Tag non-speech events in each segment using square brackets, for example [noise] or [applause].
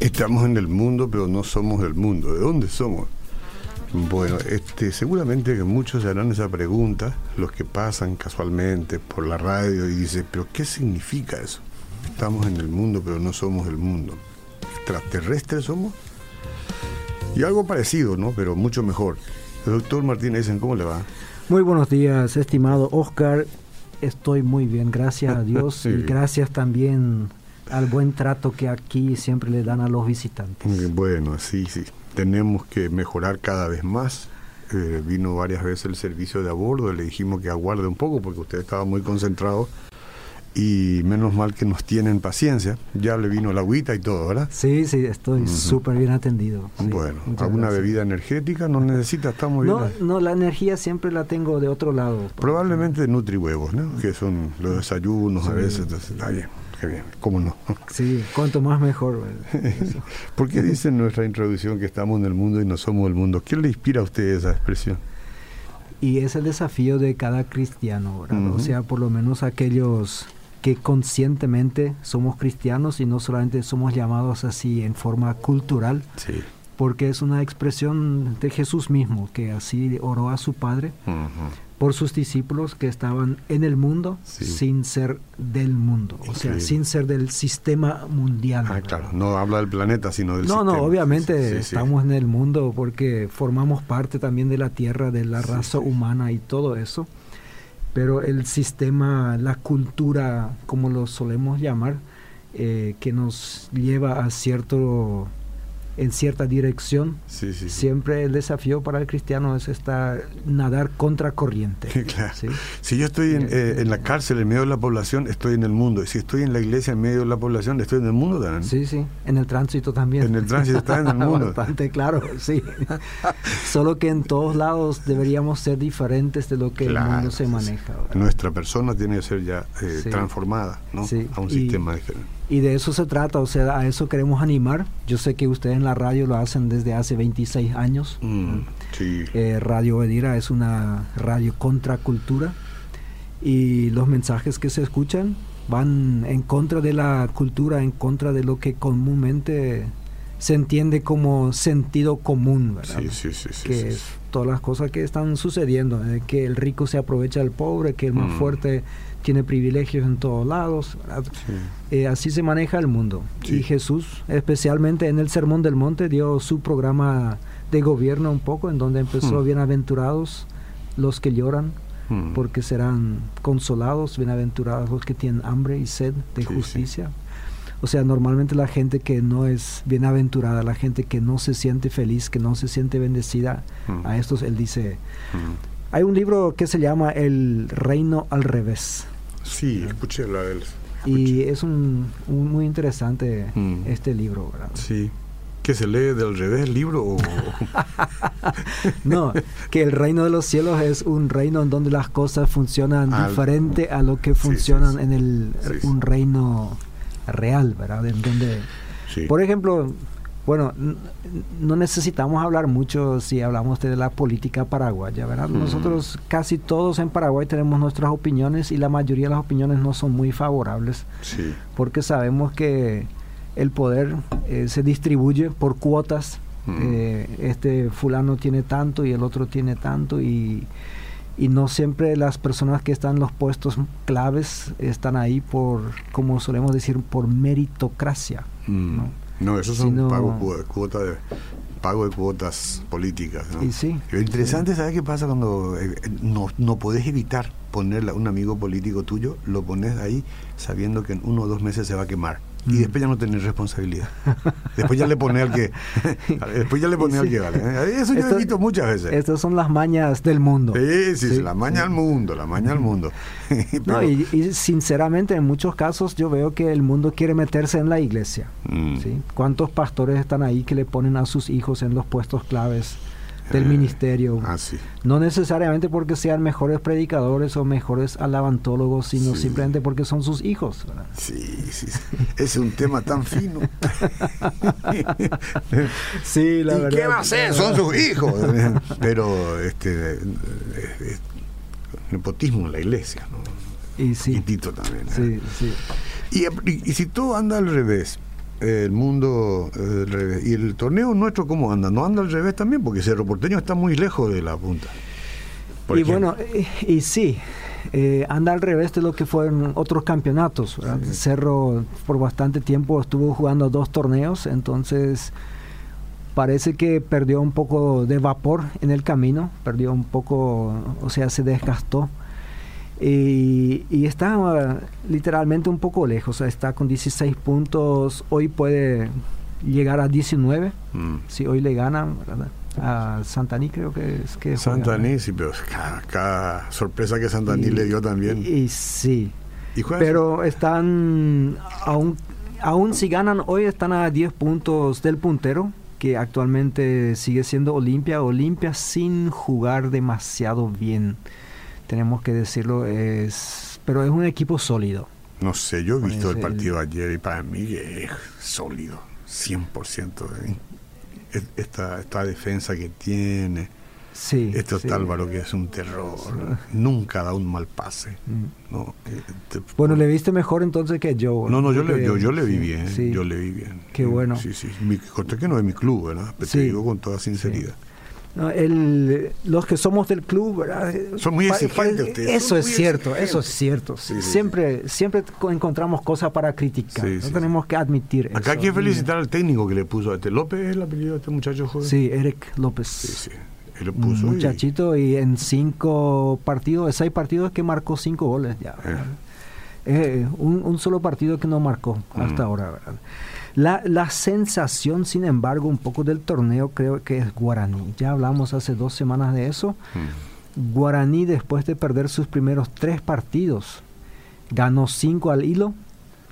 Estamos en el mundo, pero no somos del mundo. ¿De dónde somos? Bueno, este, seguramente que muchos se harán esa pregunta, los que pasan casualmente por la radio y dicen, pero ¿qué significa eso? Estamos en el mundo, pero no somos del mundo. ¿Extraterrestres somos? Y algo parecido, ¿no? Pero mucho mejor. El doctor Martínez, ¿cómo le va? Muy buenos días, estimado Oscar. Estoy muy bien, gracias a [laughs] Dios y gracias también al buen trato que aquí siempre le dan a los visitantes. Bueno, sí, sí. Tenemos que mejorar cada vez más. Eh, vino varias veces el servicio de abordo, le dijimos que aguarde un poco porque usted estaba muy concentrado y menos mal que nos tienen paciencia. Ya le vino la agüita y todo, ¿verdad? Sí, sí, estoy súper bien atendido. bueno, ¿alguna bebida energética no necesita? Estamos bien. No, no, la energía siempre la tengo de otro lado. Probablemente nutrihuevos, ¿no? Que son los desayunos a veces, entonces está bien. Qué bien, ¿cómo no? Sí, cuanto más mejor. [laughs] ¿Por qué dice en nuestra introducción que estamos en el mundo y no somos el mundo? ¿Qué le inspira a usted esa expresión? Y es el desafío de cada cristiano, ¿verdad? O sea, por lo menos aquellos que conscientemente somos cristianos y no solamente somos llamados así en forma cultural, sí. porque es una expresión de Jesús mismo, que así oró a su Padre por sus discípulos que estaban en el mundo sin ser del mundo, o sea, sin ser del sistema mundial. Ah, claro, no habla del planeta, sino del sistema. No, no, obviamente estamos en el mundo porque formamos parte también de la tierra, de la raza humana y todo eso, pero el sistema, la cultura, como lo solemos llamar, eh, que nos lleva a cierto en cierta dirección. Siempre el desafío para el cristiano es estar nadar contra corriente. [laughs] Si yo estoy eh, en, la cárcel en medio de la población, estoy en el mundo. Y si estoy en la iglesia en medio de la población, estoy en el mundo también. Sí, sí. En el tránsito también. En el tránsito está en el mundo. Bastante claro, sí. [laughs] Solo que en todos lados deberíamos ser diferentes de lo que el mundo se maneja. Nuestra persona tiene que ser ya eh, transformada ¿no? a un sistema diferente. Y de eso se trata, o sea, a eso queremos animar. Yo sé que ustedes en la radio lo hacen desde hace 26 años. Mm, sí. eh, radio Edira es una radio contracultura y los mensajes que se escuchan van en contra de la cultura, en contra de lo que comúnmente se entiende como sentido común, ¿verdad? Sí, sí, sí. que es todas las cosas que están sucediendo, eh, que el rico se aprovecha del pobre, que el más mm. fuerte tiene privilegios en todos lados. Eh, así se maneja el mundo. Y Jesús, especialmente en el Sermón del Monte, dio su programa de gobierno un poco, en donde empezó, hmm. bienaventurados los que lloran, hmm. porque serán consolados, bienaventurados los que tienen hambre y sed de justicia. O sea, normalmente la gente que no es bienaventurada, la gente que no se siente feliz, que no se siente bendecida, hmm. a estos él dice, hay un libro que se llama El reino al revés. Sí, escuché la de Y es un, muy interesante mm. este libro, ¿verdad? Sí. ¿Que se lee del revés el libro? O... [laughs] no, que el reino de los cielos es un reino en donde las cosas funcionan diferente a lo que funcionan en el un reino real, ¿verdad? En donde, por ejemplo, bueno, no necesitamos hablar mucho si hablamos de la política paraguaya, ¿verdad? Nosotros casi todos en Paraguay tenemos nuestras opiniones y la mayoría de las opiniones no son muy favorables, sí. porque sabemos que el poder eh, se distribuye por cuotas. Eh, este fulano tiene tanto y el otro tiene tanto y, y no siempre las personas que están en los puestos claves están ahí por, como solemos decir, por meritocracia. ¿no? No, eso son pago, cuota de, pago de cuotas políticas. ¿no? Sí, Lo interesante, es ¿sabes qué pasa cuando eh, no, no podés evitar poner a un amigo político tuyo? Lo pones ahí sabiendo que en uno o dos meses se va a quemar y mm. después ya no tenés responsabilidad. Después ya le pone al que [laughs] después ya le pone al que vale. Eso yo he visto muchas veces. Estas son las mañas del mundo. Sí, sí, la maña al mundo, la maña al mundo. [laughs] no, y, sinceramente en muchos casos yo veo que el mundo quiere meterse en la iglesia. Mm. ¿sí? ¿Cuántos pastores están ahí que le ponen a sus hijos en los puestos claves? Del eh, ministerio. Ah, no necesariamente porque sean mejores predicadores o mejores alabantólogos, sino simplemente porque son sus hijos. Sí, sí, es un tema tan fino. [laughs] sí, la ¿Y ¿Qué va a ser? Son sus hijos. Pero este nepotismo en la iglesia, ¿no? Y sí. Tito también. Sí, sí. Y, y, si todo anda al revés, el mundo al revés, y el torneo nuestro, ¿cómo anda? ¿No anda al revés también? Porque Cerro Porteño está muy lejos de la punta. y bueno, y, sí, eh, anda al revés de lo que fueron otros campeonatos. Cerro por bastante tiempo estuvo jugando dos torneos, entonces parece que perdió un poco de vapor en el camino, perdió un poco, o sea, se desgastó. Y, y, está uh, literalmente un poco lejos, está con 16 puntos, hoy puede llegar a 19, mm. si hoy le ganan a Santaní creo que es que Santaní, sí, pero cada, sorpresa que Santaní le dio también. Y, sí, pero están, aún, aún si ganan hoy, están a 10 puntos del puntero, que actualmente sigue siendo Olimpia, Olimpia sin jugar demasiado bien tenemos que decirlo, es pero es un equipo sólido. No sé, yo he visto el partido ayer y para mí es sólido, 100%. Esta, esta defensa que tiene, sí, este Otálvaro que es un terror, nunca da un mal pase. Mm. No, eh, bueno, le viste mejor entonces que yo. No, no, yo le, yo, le vi bien, yo le vi bien. Qué bueno. Sí, sí, mi, que no es mi club, ¿verdad? Pero te digo con toda sinceridad. El, los que somos del club, ¿verdad? Son muy exigentes ustedes. Eso es cierto, eso es cierto. siempre, siempre encontramos cosas para criticar. no tenemos que admitir Acá hay que felicitar al técnico que le puso a este López, ¿es el apellido de este muchacho joven? Sí, Eric López. Sí, sí. Él lo puso Un muchachito y... en cinco partidos, seis partidos que marcó cinco goles ya. Eh. Eh, un, un, solo partido que no marcó hasta mm. ahora, ¿verdad? La, la, sensación, sin embargo, un poco del torneo creo que es Guaraní. Ya hablamos hace dos semanas de eso. Hmm. Guaraní, después de perder sus primeros tres partidos, ganó cinco al hilo,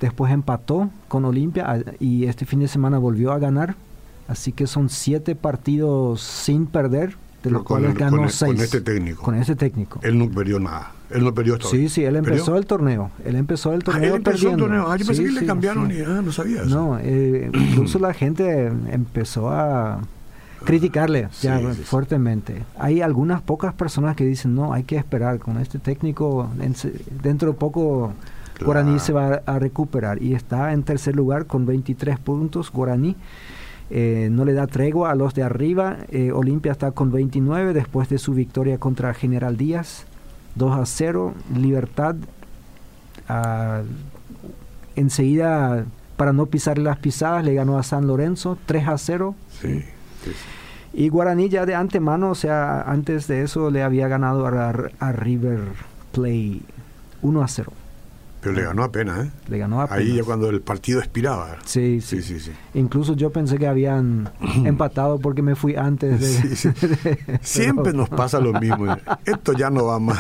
después empató con Olimpia y este fin de semana volvió a ganar. Así que son siete partidos sin perder, de los cuales ganó seis. Con este técnico. Con este técnico. Él no perdió nada. Él no perdió Sí, sí, él empezó el torneo. Él empezó el torneo. Ah, él empezó el torneo. Ah, yo pensé que le cambiaron y ah, no sabía No, eh, [clears throat] incluso la gente empezó a criticarle ya fuertemente. Hay algunas pocas personas que dicen, no, hay que esperar con este técnico, dentro de poco Guaraní se va a recuperar y está en tercer lugar con 23 puntos Guaraní. Eh, no le da tregua a los de arriba. Eh, Olimpia está con 29 después de su victoria contra General Díaz. 2 a 0. Libertad enseguida, para no pisar las pisadas, le ganó a San Lorenzo 3 a 0. Y Guaraní ya de antemano, o sea, antes de eso le había ganado a, a River Play 1 a 0. Pero le ganó apenas, ¿eh? Le ganó apenas. Ahí ya cuando el partido expiraba. Sí sí. sí, sí, Incluso yo pensé que habían [clears throat] empatado porque me fui antes de... [laughs] Siempre nos pasa lo mismo. Esto ya no va más.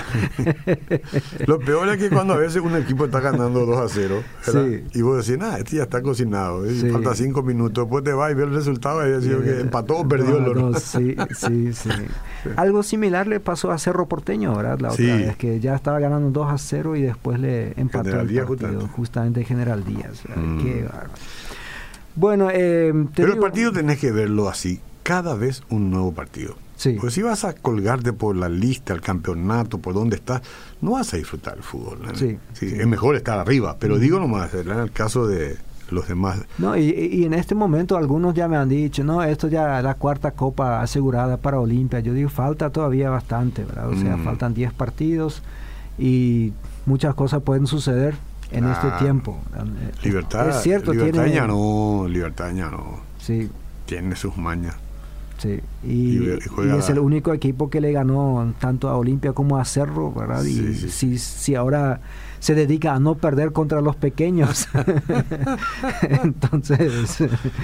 [laughs] lo peor es que cuando a veces un equipo está ganando 2 a 0, y vos decís, nada, este ya está cocinado. Falta 5 minutos, después te vas y ves el resultado y decís que empató o perdió el no, sí, sí, sí. Algo similar le pasó a Cerro Porteño, ¿verdad? La otra vez, que ya estaba ganando 2 a 0 y después le empató justamente General Díaz. Mm. bueno, eh, pero el partido tenés que verlo así, cada vez un nuevo partido. Sí. Porque si vas a colgarte por la lista, el campeonato, por dónde estás, no vas a disfrutar el fútbol. Sí, Es mejor estar arriba, pero digo nomás, en el caso de los demás. No, y, en este momento algunos ya me han dicho, no, esto ya es la cuarta copa asegurada para Olimpia. Yo digo, falta todavía bastante, ¿verdad? O sea, mm. faltan 10 partidos y muchas cosas pueden suceder en este ah, tiempo. Libertad, es cierto, libertad tiene, no, libertad no. Sí. Tiene sus mañas. Sí, y, es el único equipo que le ganó tanto a Olimpia como a Cerro, ¿verdad? y Si, si ahora se dedica a no perder contra los pequeños, [laughs] entonces...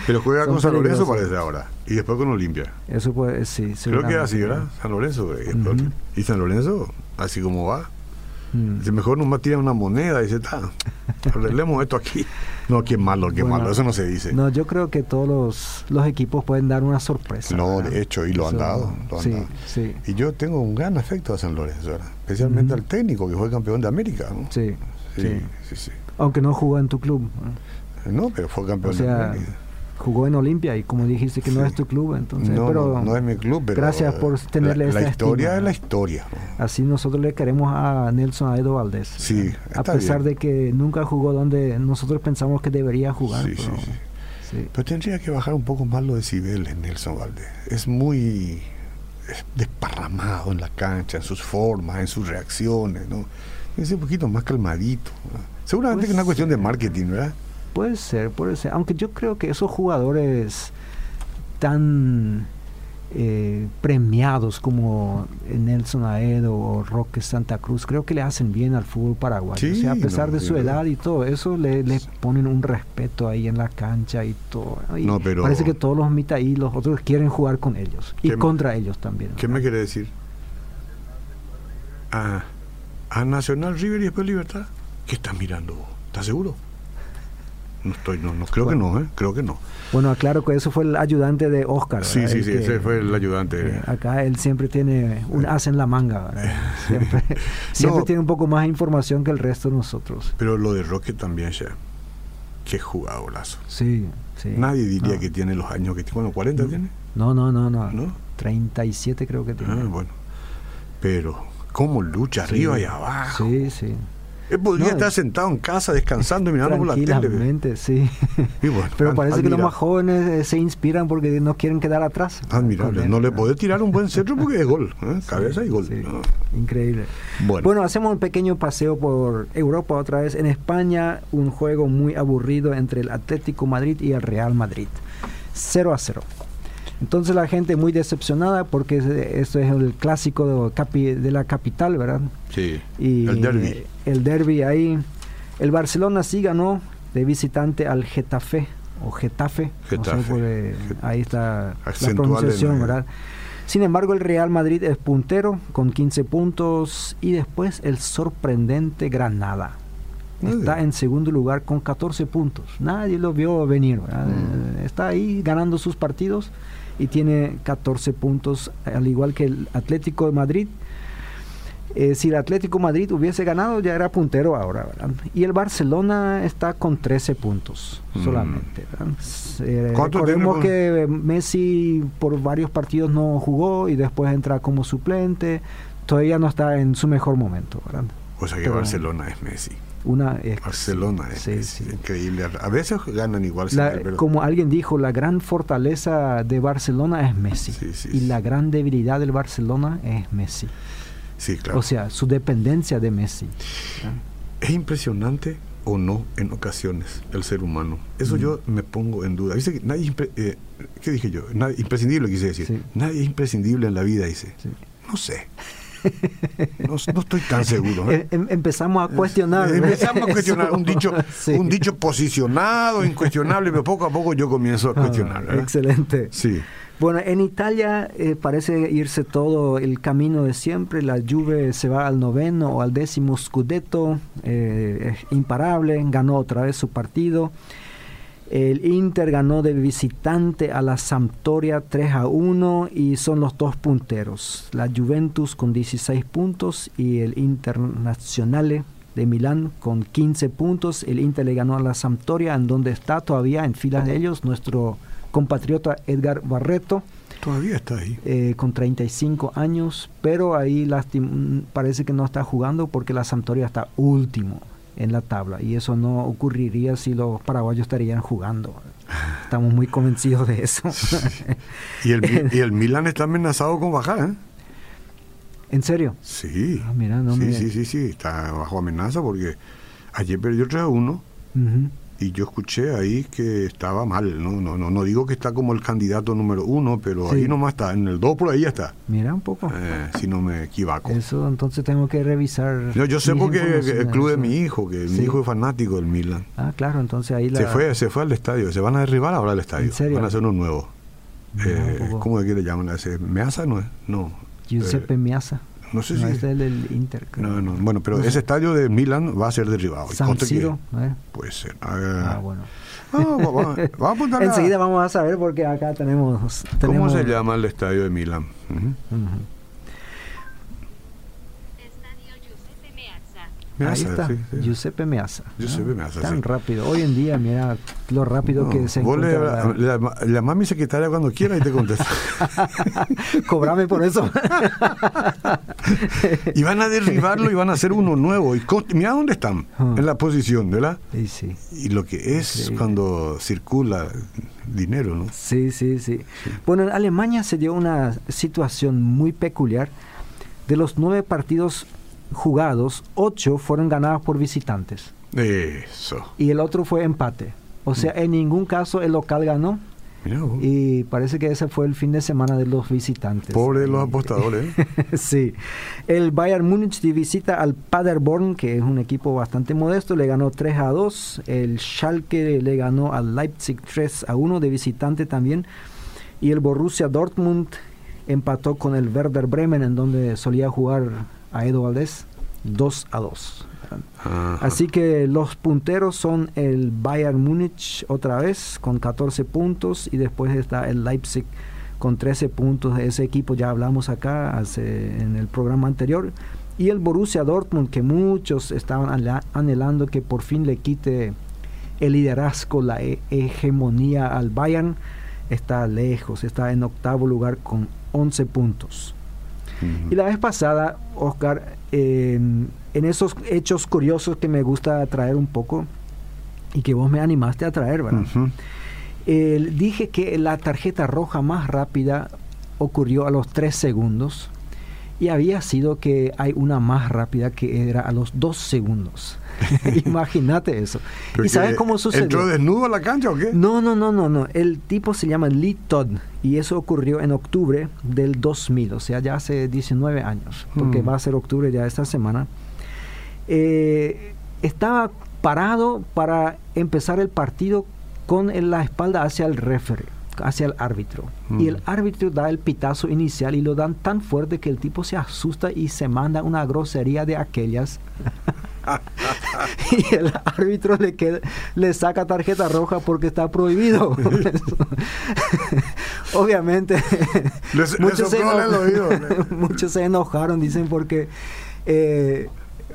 Pero juega con San Lorenzo parece ahora, y después con Olimpia. Eso puede, sí. Creo que así, ¿verdad? San Lorenzo. Y San Lorenzo, así como va, Mm. mejor nomás tira una moneda dice, arreglemos esto aquí. No, qué malo, qué malo, eso no se dice. No, yo creo que todos los, equipos pueden dar una sorpresa. No, de hecho, y lo han dado. sí, Sí. Y yo tengo un gran afecto a San Lorenzo, especialmente al técnico que fue campeón de América. Sí, sí, sí, Aunque no jugó en tu club. No, pero fue campeón de América. Jugó en Olimpia y como dijiste que no es tu club, entonces... No, pero no, es mi club, pero... Gracias por tenerle la, esta La historia estima. es la historia. Así nosotros le queremos a Nelson Aedo Valdés. Sí, A pesar bien. de que nunca jugó donde nosotros pensamos que debería jugar. Sí, pero, sí. sí. Pero tendría que bajar un poco más los decibeles Nelson Valdés. Es muy es desparramado en la cancha, en sus formas, en sus reacciones, ¿no? Ser un poquito más calmadito. ¿no? Seguramente Pues, que es una cuestión de marketing, ¿verdad? Puede ser, puede ser. Aunque yo creo que esos jugadores tan eh, premiados como Nelson Aedo o Roque Santa Cruz, creo que le hacen bien al fútbol paraguayo. Sí, o sea, a pesar no, de su edad y todo eso, le, le ponen un respeto ahí en la cancha y todo. Y No, pero- Parece que todos los mitaí, los otros quieren jugar con ellos y ¿Qué me- contra ellos también. ¿Qué me quiere decir? A, a Nacional River y después Libertad. ¿Qué estás mirando vos? ¿Estás seguro? No estoy, no, no creo que no, ¿eh? Creo que no. Bueno, aclaro que eso fue el ayudante de Oscar. Sí, ¿verdad? sí, El sí, que- ese fue el ayudante. Eh, acá él siempre tiene un as en la manga, ¿verdad? [laughs] Siempre, [laughs] tiene un poco más información que el resto de nosotros. Pero lo de Roque también ya. Qué jugadorazo. Sí, sí. Nadie diría No. que tiene los años que tiene. Bueno, 40 tiene. No, no, no, no. ¿No? 37 creo que tiene. Ah, bueno. Pero, ¿cómo lucha Sí. arriba y abajo? Sí, sí. Él podría No, estar sentado en casa descansando y mirando por la tele. sí. Y bueno, [laughs] Pero parece que los más jóvenes eh, se inspiran porque no quieren quedar atrás. Admirable. Él, No le podés tirar un buen [laughs] centro porque es gol. ¿eh? Sí, Cabeza y gol. sí. ¿no? Increíble. Bueno. Bueno, hacemos un pequeño paseo por Europa otra vez. En España, un juego muy aburrido entre el Atlético Madrid y el Real Madrid. 0 a 0. Entonces la gente muy decepcionada porque eh, esto es el clásico de, la capital, ¿verdad? Sí. Y el derby. eh, El derby ahí. El Barcelona sí ganó de visitante al Getafe o Getafe. no sé, Getafe. porque Get- ahí está la pronunciación, ¿verdad? Sin embargo, el Real Madrid es puntero con 15 puntos y después el sorprendente Granada. Está en segundo lugar con 14 puntos. Nadie lo vio venir. Mm. Eh, Está ahí ganando sus partidos y tiene 14 puntos, al igual que el Atlético de Madrid. Eh, si el Atlético de Madrid hubiese ganado, ya era puntero ahora. ¿verdad? Y el Barcelona está con 13 puntos Mm. solamente. Eh, ¿Cuánto recordemos que Messi por varios partidos no jugó y después entra como suplente. Todavía no está en su mejor momento. ¿verdad? O sea que Pero- Barcelona es Messi. Una es- Barcelona es sí, Messi. sí. Increíble. A veces ganan igual. La- como alguien dijo, la gran fortaleza de Barcelona es Messi. Sí, y la gran debilidad del Barcelona es Messi. Sí, claro. O sea, su dependencia de Messi. ¿Es impresionante o no en ocasiones el ser humano? Eso Mm. yo me pongo en duda. Dice que nadie es eh, ¿Qué dije yo? Nadie, imprescindible quise decir. Nadie es imprescindible en la vida, dice. No sé. No, no estoy tan seguro. ¿eh? Em- em- empezamos a cuestionar. Eh, Empezamos a cuestionar un [laughs] dicho, Sí. un dicho posicionado, incuestionable, pero poco a poco yo comienzo a Ah, cuestionar. ¿verdad? excelente. Sí. Bueno, en Italia eh, parece irse todo el camino de siempre. La Juve se va al noveno o al décimo Scudetto, eh, es imparable, ganó otra vez su partido. El Inter ganó de visitante a la Sampdoria 3 a 1 y son los dos punteros. La Juventus con 16 puntos y el Internazionale de Milán con 15 puntos. El Inter le ganó a la Sampdoria en donde está todavía en filas de ellos nuestro compatriota Edgar Barreto Todavía está ahí. eh, con 35 años, pero ahí lastim- parece que no está jugando porque la Sampdoria está último en la tabla y eso no ocurriría si los paraguayos estarían jugando. Estamos muy convencidos de eso. [laughs] Y el, y el Milan está amenazado con bajar, ¿eh? ¿En serio? Sí. Ah, mira, no sí, sí, sí, sí, está bajo amenaza porque ayer perdió 3 a 1 Ujú. Y yo escuché ahí que estaba mal. No, no, no, no digo que está como el candidato número uno, pero Sí. ahí nomás está, en el 2 por ahí ya está, Mira un poco. eh, si no me equivoco. Eso entonces tengo que revisar. No, yo sé porque el club de mi hijo, que Sí. mi hijo es fanático del Milan. Ah, claro, entonces ahí la... Se fue, se fue al estadio, se van a derribar ahora el estadio. ¿En serio? Van a hacer uno nuevo. Eh. ¿Cómo es que le llaman? ¿Meaza no es? No. Giuseppe Eh, Miazza. No sé No, si- es el del Inter. creo. No, no, bueno, pero No sé. ese estadio de Milan va a ser derribado. San Siro. ¿eh? Puede ser. Ah, Ah, bueno. vamos, vamos, [laughs] vamos a apuntar Enseguida vamos a saber porque acá tenemos... ¿Cómo tenemos se llama el estadio de Milan? Ujú. Ujú. Estadio Giuseppe Meazza. Ahí está, Giuseppe Meazza. Giuseppe Meazza, Tan rápido. Hoy en día, mira lo rápido que se vos encuentra. Le, la, la, secretaria cuando quiera y te contesta. [laughs] Cobrame por eso. [laughs] y van a derribarlo y van a hacer uno nuevo. Y mira dónde están, ah. en la posición, ¿verdad? Sí, sí. Y lo que es cuando circula dinero, ¿no? Sí, sí, sí, sí. Bueno, en Alemania se dio una situación muy peculiar. De los nueve partidos jugados, ocho fueron ganados por visitantes. Eso. Y el otro fue empate. O sea, en ningún caso el local ganó. Y parece que ese fue el fin de semana de los visitantes. Pobre de los apostadores. [laughs] sí. El Bayern Múnich visita al Paderborn, que es un equipo bastante modesto, le ganó 3 a 2. El Schalke le ganó al Leipzig 3 a 1 de visitante también. Y el Borussia Dortmund empató con el Werder Bremen, en donde solía jugar a Edo Valdés 2 a 2. Así que los punteros son el Bayern Múnich otra vez con 14 puntos y después está el Leipzig con 13 puntos. De ese equipo ya hablamos acá hace, en el programa anterior. Y el Borussia Dortmund que muchos estaban anhelando que por fin le quite el liderazgo, la hegemonía al Bayern, está lejos, está en octavo lugar con 11 puntos. Y la vez pasada, Oscar, en esos hechos curiosos que me gusta traer un poco y que vos me animaste a traer, ¿verdad? dije que la tarjeta roja más rápida ocurrió a los 3 segundos y había sido que hay una más rápida que era a los 2 segundos. [laughs] Imagínate eso. ¿Y sabes cómo sucedió? ¿Entró desnudo a la cancha o qué? No, no, no, no, no. El tipo se llama Lee Todd y eso ocurrió en octubre del 2000, o sea, ya hace 19 años, porque mm. va a ser octubre ya esta semana. Eh, estaba parado para empezar el partido con la espalda hacia el referee hacia el árbitro. Y el mm. árbitro da el pitazo inicial y lo dan tan fuerte que el tipo se asusta y se manda una grosería de aquellas. [laughs] y el árbitro le, queda, le saca tarjeta roja porque está prohibido. [laughs] Obviamente, muchos, se [laughs] muchos, se enojaron, dicen, porque eh,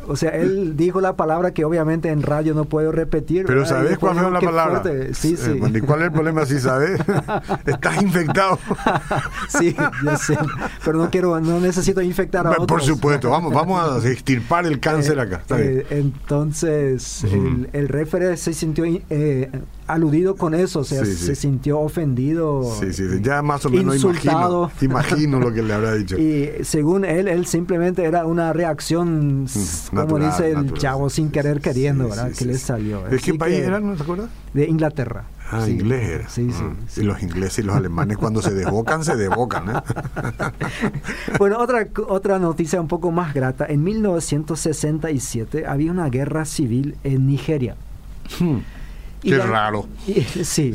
o sea, él dijo la palabra que obviamente en radio no puedo repetir. Pero ¿sabes cuál es la palabra? Sí, sí. ¿Y cuál es el problema si sabes? [laughs] Estás infectado. [laughs] sí, yo sé. Pero no quiero, no necesito infectar a otros. Por supuesto, vamos, vamos a [laughs] extirpar el cáncer acá. Eh, entonces, el, el referee se sintió eh, aludido con eso, o sea, se sintió ofendido. Sí, sí, ya más o menos insultado. Imagino, lo que le habrá dicho. [laughs] Y según él, él simplemente era una reacción, mm, como dice el chavo, sin querer queriendo, ¿verdad? que le salió. ¿De qué país era, no te acuerdas? De Inglaterra. Ah, inglés Sí, sí, ah, Y los ingleses y los alemanes cuando se desbocan, se desbocan. ¿eh? [laughs] bueno, otra, otra noticia un poco más grata. En 1967 había una guerra civil en Nigeria. Hmm. Qué raro. [laughs] sí,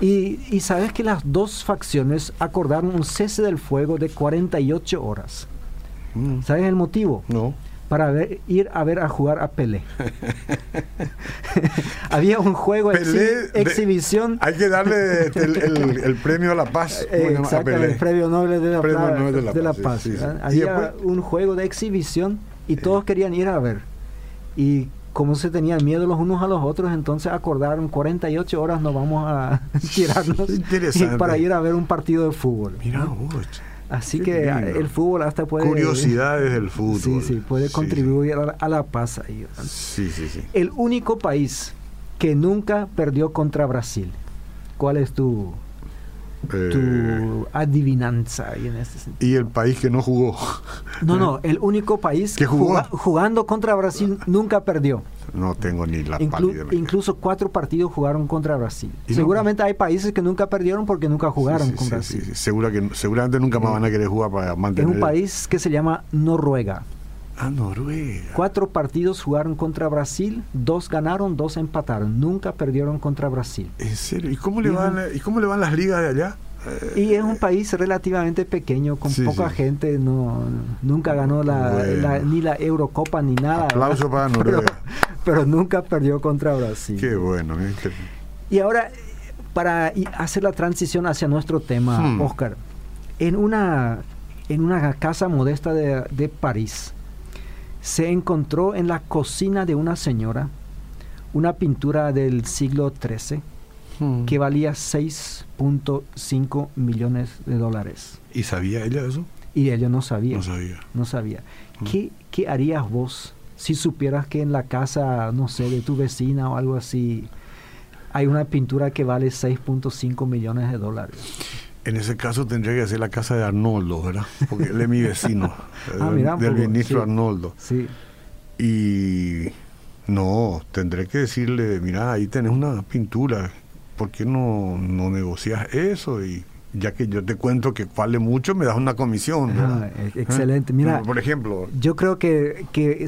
Y, sabes que las dos facciones acordaron un cese del fuego de 48 horas. Mm. ¿Sabes el motivo? No. Para ir a ver a jugar a Pelé. [laughs] Había un juego de exhibición. Hay que darle [laughs] el, premio a la paz. Exacto, el premio Nobel de la, Paz. Había un juego de exhibición y todos querían ir a ver. Y como se tenían miedo los unos a los otros, entonces acordaron 48 horas nos vamos a [laughs] tirarnos para ir a ver un partido de fútbol. Mira, Así que el fútbol hasta puede... Curiosidades del fútbol. Sí, sí, puede contribuir A, la, paz ahí. Sí, sí, sí. El único país que nunca perdió contra Brasil. ¿Cuál es tu, tu eh, adivinanza ahí en este sentido? Y el país que no jugó. No, no, el único país que jugó? jugando contra Brasil nunca perdió. No tengo ni la Incluso cuatro partidos jugaron contra Brasil. Seguramente hay países que nunca perdieron porque nunca jugaron con Brasil. Segura que, seguramente nunca más van a querer jugar para mantener. Es un país que se llama Noruega. Ah, Noruega. Cuatro partidos jugaron contra Brasil, dos ganaron, dos empataron. Nunca perdieron contra Brasil. ¿En serio? ¿Y cómo le, van, ¿y cómo le van las ligas de allá? Y es un país relativamente pequeño, con poca gente, no nunca ganó la, ni la Eurocopa ni nada. Aplauso para [laughs] Noruega. Pero, nunca perdió contra Brasil. Qué bueno. Y ahora, para hacer la transición hacia nuestro tema, hmm. Oscar, en una, en una casa modesta de, de París, se encontró en la cocina de una señora una pintura del siglo XIII hmm. que valía 6.5 millones de dólares. ¿Y sabía ella eso? Y ella no sabía. No sabía. No sabía. Hmm. ¿Qué, ¿Qué harías vos si supieras que en la casa, no sé, de tu vecina o algo así, hay una pintura que vale 6.5 millones de dólares? En ese caso tendría que ser la casa de Arnoldo, ¿verdad? Porque él es mi vecino, [laughs] ah, del ministro Arnoldo. Sí. Y no, tendré que decirle, mira, ahí tenés una pintura, ¿por qué no, no negocias eso? Y ya que yo te cuento que vale mucho, me das una comisión. Ah, excelente. Mira, por ejemplo. Yo creo que, que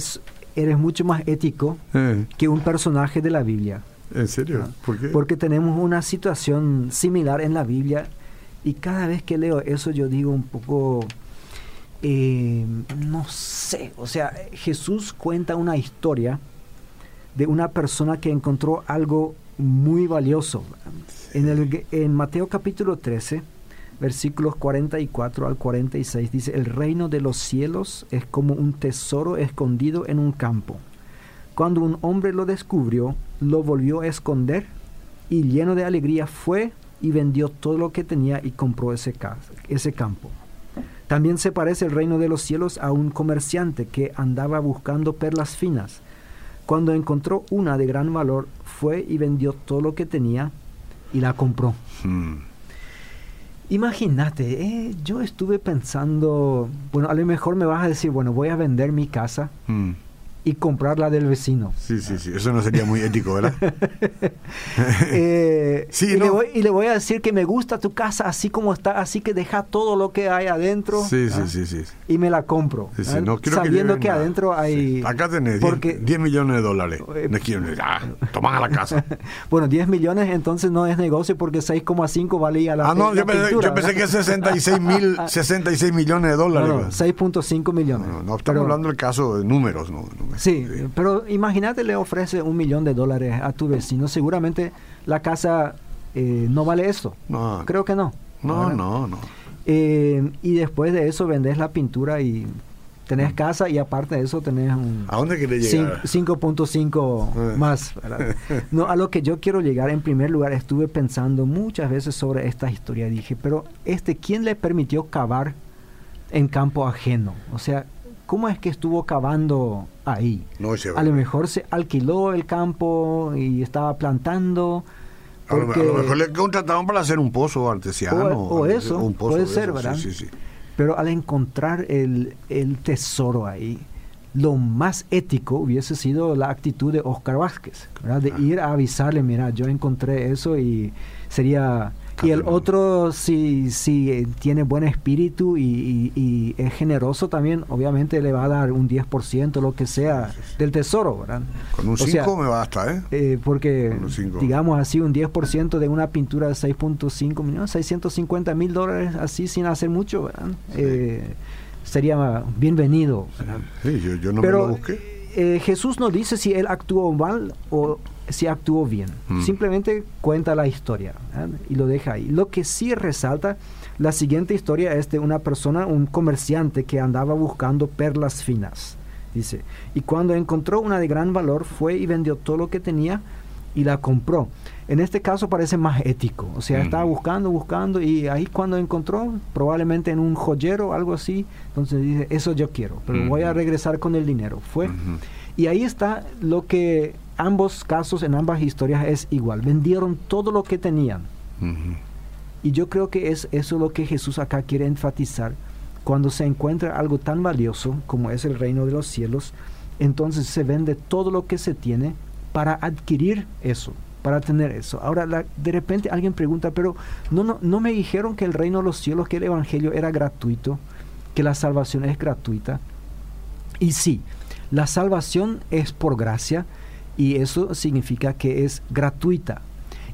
eres mucho más ético eh. que un personaje de la Biblia. ¿En serio? ¿Por qué? Porque tenemos una situación similar en la Biblia y cada vez que leo eso yo digo un poco, eh, no sé, o sea, Jesús cuenta una historia de una persona que encontró algo muy valioso. En, el, en Mateo capítulo 13, versículos 44 al 46, dice, el reino de los cielos es como un tesoro escondido en un campo. Cuando un hombre lo descubrió, lo volvió a esconder y lleno de alegría fue y vendió todo lo que tenía y compró ese, ese campo. También se parece el reino de los cielos a un comerciante que andaba buscando perlas finas. Cuando encontró una de gran valor, fue y vendió todo lo que tenía y la compró. Hmm. Imagínate, eh, yo estuve pensando, bueno, a lo mejor me vas a decir, bueno, voy a vender mi casa. Hmm y comprar la del vecino. Sí, sí, sí, eso no sería muy ético, ¿verdad? [laughs] Eh, sí, y, le voy, y, le voy, a decir que me gusta tu casa así como está, así que deja todo lo que hay adentro. Sí, sí, sí, sí. Y me la compro. Sí, sí, no, sabiendo que, adentro hay... Acá tenés porque, 10, millones de dólares. Eh, no quiero, ah, a la casa. [laughs] bueno, 10 millones entonces no es negocio porque 6,5 valía la Ah, no, yo, pensé, yo, pensé, que 66, mil, [laughs] 66 millones de dólares. No, 6.5 millones. No, no, estamos hablando del caso de números, ¿no? Sí, pero imagínate le ofrece un millón de dólares a tu vecino, seguramente la casa eh, no vale eso. No. Creo que no. No, no, no. Eh, y después de eso vendes la pintura y tenés mm. casa y aparte de eso tenés un... ¿A dónde querés llegar? 5.5 eh. más. [laughs] No, a lo que yo quiero llegar, en primer lugar, estuve pensando muchas veces sobre esta historia. Dije, pero este, ¿quién le permitió cavar en campo ajeno? O sea, ¿cómo es que estuvo cavando ahí? No, a lo mejor se alquiló el campo y estaba plantando. A, lo, mejor le contrataron para hacer un pozo artesiano. O, eso, un pozo puede ser, ¿verdad? Sí, sí, sí. Pero al encontrar el, el tesoro ahí, lo más ético hubiese sido la actitud de Oscar Vázquez, ¿verdad? de ah. ir a avisarle, mira, yo encontré eso y sería y el otro, si, si eh, tiene buen espíritu y, es generoso también, obviamente le va a dar un 10%, lo que sea, del tesoro, ¿verdad? Con un 5 me basta, ¿eh? eh porque, digamos así, un 10% de una pintura de 6.5 millones, 650 mil dólares, así sin hacer mucho, ¿verdad? Eh, sería bienvenido. Sí, yo, no me lo busqué. Jesús no dice si él actuó mal o si actuó bien. Mm. Simplemente cuenta la historia y lo deja ahí. Lo que sí resalta, la siguiente historia es de una persona, un comerciante que andaba buscando perlas finas. Dice, y cuando encontró una de gran valor, fue y vendió todo lo que tenía y la compró. En este caso parece más ético, o sea, estaba buscando, buscando y ahí cuando encontró, probablemente en un joyero o algo así, entonces dice, eso yo quiero, pero voy a regresar con el dinero. Fue. Y ahí está lo que ambos casos, en ambas historias es igual. Vendieron todo lo que tenían. Y yo creo que es eso lo que Jesús acá quiere enfatizar. Cuando se encuentra algo tan valioso como es el reino de los cielos, entonces se vende todo lo que se tiene para adquirir eso, para tener eso. Ahora, de repente alguien pregunta, pero no, no, no me dijeron que el reino de los cielos, que el Evangelio era gratuito, que la salvación es gratuita. Y sí, la salvación es por gracia, y eso significa que es gratuita.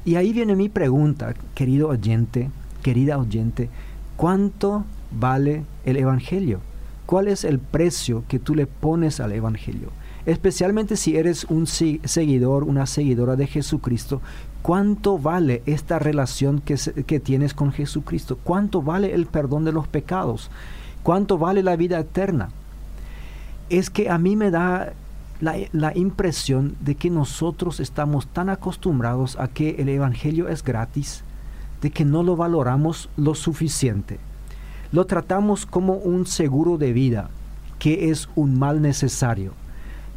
Y ahí viene mi pregunta, querido oyente, querida oyente, ¿cuánto vale el Evangelio? ¿Cuál es el precio que tú le pones al Evangelio? Especialmente si eres un seguidor, una seguidora de Jesucristo, ¿cuánto vale esta relación que, que tienes con Jesucristo? ¿Cuánto vale el perdón de los pecados? ¿Cuánto vale la vida eterna? es que a mí me da la, la, impresión de que nosotros estamos tan acostumbrados a que el Evangelio es gratis, de que no lo valoramos lo suficiente. Lo tratamos como un seguro de vida, que es un mal necesario.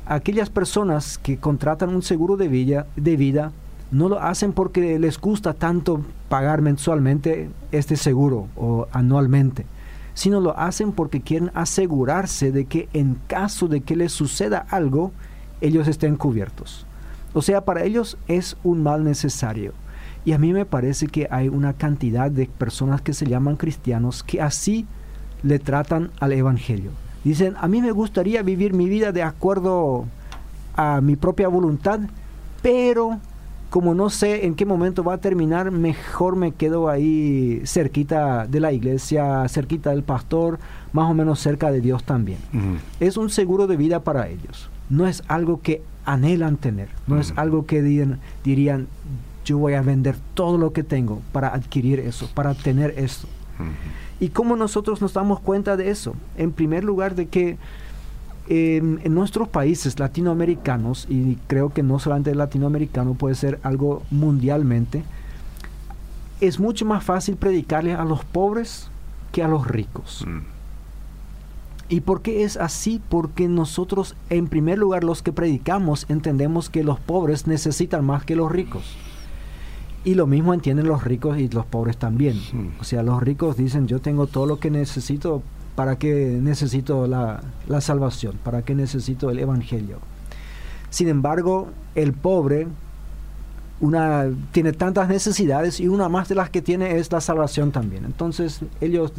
Aquellas personas que contratan un seguro de vida, de vida no lo hacen porque les gusta tanto pagar mensualmente este seguro o anualmente sino lo hacen porque quieren asegurarse de que en caso de que les suceda algo, ellos estén cubiertos. O sea, para ellos es un mal necesario. Y a mí me parece que hay una cantidad de personas que se llaman cristianos que así le tratan al Evangelio. Dicen, a mí me gustaría vivir mi vida de acuerdo a mi propia voluntad, pero como no sé en qué momento va a terminar, mejor me quedo ahí cerquita de la iglesia, cerquita del pastor, más o menos cerca de Dios también. Es un seguro de vida para ellos. No es algo que anhelan tener, no es algo que dirían, dirían, yo voy a vender todo lo que tengo para adquirir eso, para tener eso. ¿Y cómo nosotros nos damos cuenta de eso? En primer lugar, de que en nuestros países latinoamericanos, y creo que no solamente latinoamericano, puede ser algo mundialmente, es mucho más fácil predicarle a los pobres que a los ricos. Mm. ¿Y por qué es así? Porque nosotros, en primer lugar, los que predicamos, entendemos que los pobres necesitan más que los ricos. Y lo mismo entienden los ricos y los pobres también. O sea, los ricos dicen, yo tengo todo lo que necesito ¿Para qué necesito la, salvación? ¿Para qué necesito el Evangelio? Sin embargo, el pobre una, tiene tantas necesidades y una más de las que tiene es la salvación también. Entonces ellos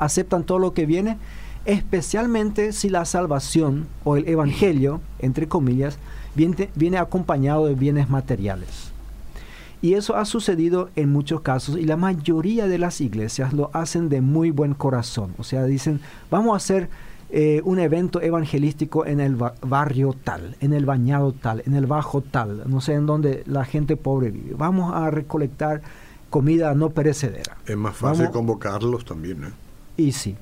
aceptan todo lo que viene, especialmente si la salvación o el Evangelio, entre comillas, viene, viene acompañado de bienes materiales. Y eso ha sucedido en muchos casos y la mayoría de las iglesias lo hacen de muy buen corazón. O sea, dicen, vamos a hacer eh, un evento evangelístico en el barrio tal, en el bañado tal, en el bajo tal, no sé en dónde la gente pobre vive. Vamos a recolectar comida no perecedera. Es más fácil convocarlos también. ¿eh? Y sí.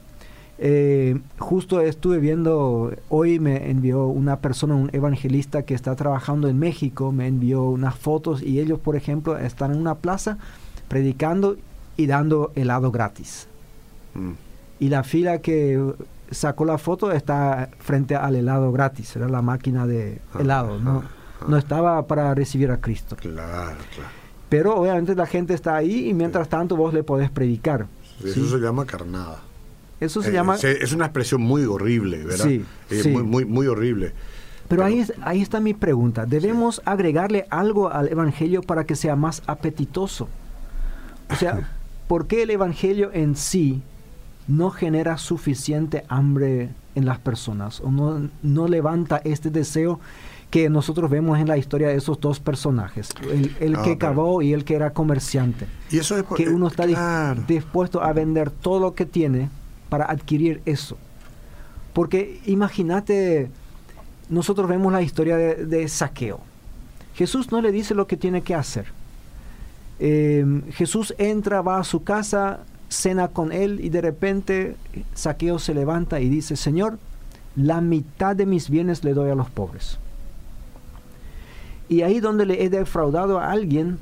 Eh, justo estuve viendo, hoy me envió una persona, un evangelista que está trabajando en México, me envió unas fotos y ellos, por ejemplo, están en una plaza predicando y dando helado gratis. Mm. Y la fila que sacó la foto está frente al helado gratis, era la máquina de helado, ¿no? no estaba para recibir a Cristo. Claro, claro. Pero obviamente la gente está ahí y mientras tanto vos le podés predicar. Eso se llama carnada. Eso se eh, llama... Es una expresión muy horrible, ¿verdad? Sí, eh, Muy, muy, muy horrible. Pero, ahí, ahí está mi pregunta. ¿Debemos agregarle algo al Evangelio para que sea más apetitoso? O sea, [laughs] ¿por qué el Evangelio en sí no genera suficiente hambre en las personas o no, no levanta este deseo que nosotros vemos en la historia de esos dos personajes, el, ah, que cavó y el que era comerciante. Y eso es que uno está dispuesto a vender todo lo que tiene para adquirir eso. Porque imagínate, nosotros vemos la historia de, saqueo. Jesús no le dice lo que tiene que hacer. Em, Jesús entra, va a su casa, cena con él y de repente Saqueo se levanta y dice, Señor, la mitad de mis bienes le doy a los pobres. Y ahí donde le he defraudado a alguien,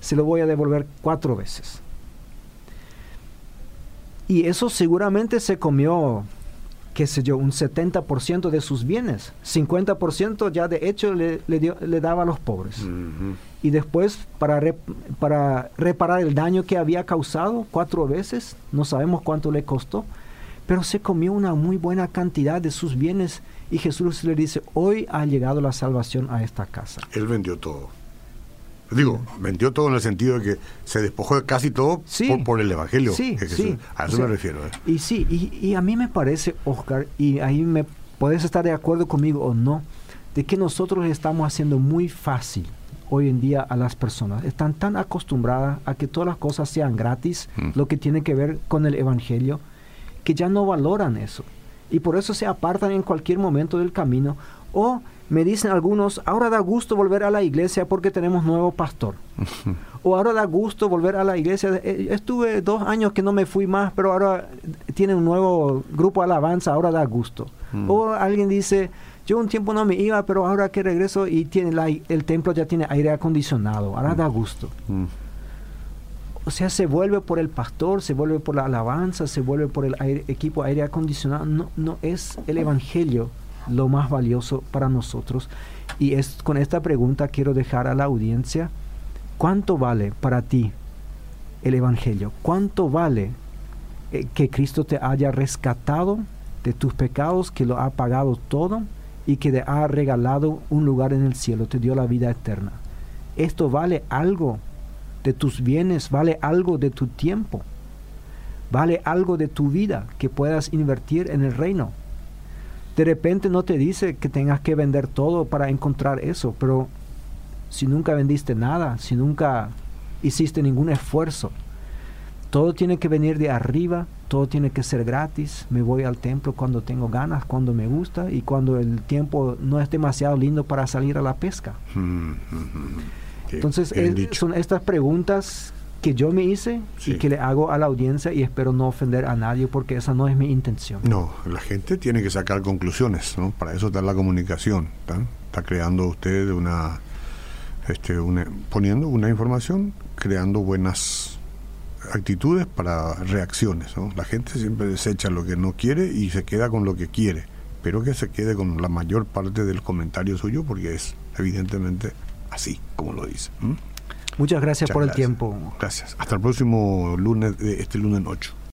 se lo voy a devolver cuatro veces. Y eso seguramente se comió, qué sé yo, un 70% de sus bienes. 50% ya de hecho le, le, daba a los pobres. Y después, para, para reparar el daño que había causado cuatro veces, no sabemos cuánto le costó, pero se comió una muy buena cantidad de sus bienes. Y Jesús le dice, hoy ha llegado la salvación a esta casa. Él vendió todo. Digo, vendió todo en el sentido de que se despojó de casi todo por, el Evangelio. Sí, sí. A eso me refiero. ¿eh? Y sí, y, a mí me parece, Oscar, y ahí me puedes estar de acuerdo conmigo o no, de que nosotros estamos haciendo muy fácil hoy en día a las personas. Están tan acostumbradas a que todas las cosas sean gratis, mm. lo que tiene que ver con el Evangelio, que ya no valoran eso. Y por eso se apartan en cualquier momento del camino o me dicen algunos, ahora da gusto volver a la iglesia porque tenemos nuevo pastor. [laughs] o ahora da gusto volver a la iglesia. Eh, estuve dos años que no me fui más, pero ahora tiene un nuevo grupo de alabanza, ahora da gusto. Mm. O alguien dice, yo un tiempo no me iba, pero ahora que regreso y tiene el templo ya tiene aire acondicionado, ahora da gusto. Mm. O sea, se vuelve por el pastor, se vuelve por la alabanza, se vuelve por el equipo aire acondicionado. No, no es el evangelio lo más valioso para nosotros. Y es con esta pregunta quiero dejar a la audiencia, ¿cuánto vale para ti el Evangelio? ¿Cuánto vale eh, que Cristo te haya rescatado de tus pecados, que lo ha pagado todo y que te ha regalado un lugar en el cielo, te dio la vida eterna? ¿Esto vale algo de tus bienes? ¿Vale algo de tu tiempo? ¿Vale algo de tu vida que puedas invertir en el reino? De repente no te dice que tengas que vender todo para encontrar eso, pero si nunca vendiste nada, si nunca hiciste ningún esfuerzo, todo tiene que venir de arriba, todo tiene que ser gratis. Me voy al templo cuando tengo ganas, cuando me gusta y cuando el tiempo no es demasiado lindo para salir a la pesca. Mm, mm, mm, Entonces, son estas preguntas que yo me hice y que le hago a la audiencia y espero no ofender a nadie porque esa no es mi intención. No, la gente tiene que sacar conclusiones, ¿no? Para eso está la comunicación, está, creando usted una, este, una, poniendo una información, creando buenas actitudes para reacciones, ¿no? La gente siempre desecha lo que no quiere y se queda con lo que quiere, pero que se quede con la mayor parte del comentario suyo porque es evidentemente así como lo dice. Muchas gracias por el tiempo. Gracias. Hasta el próximo lunes, este lunes 8.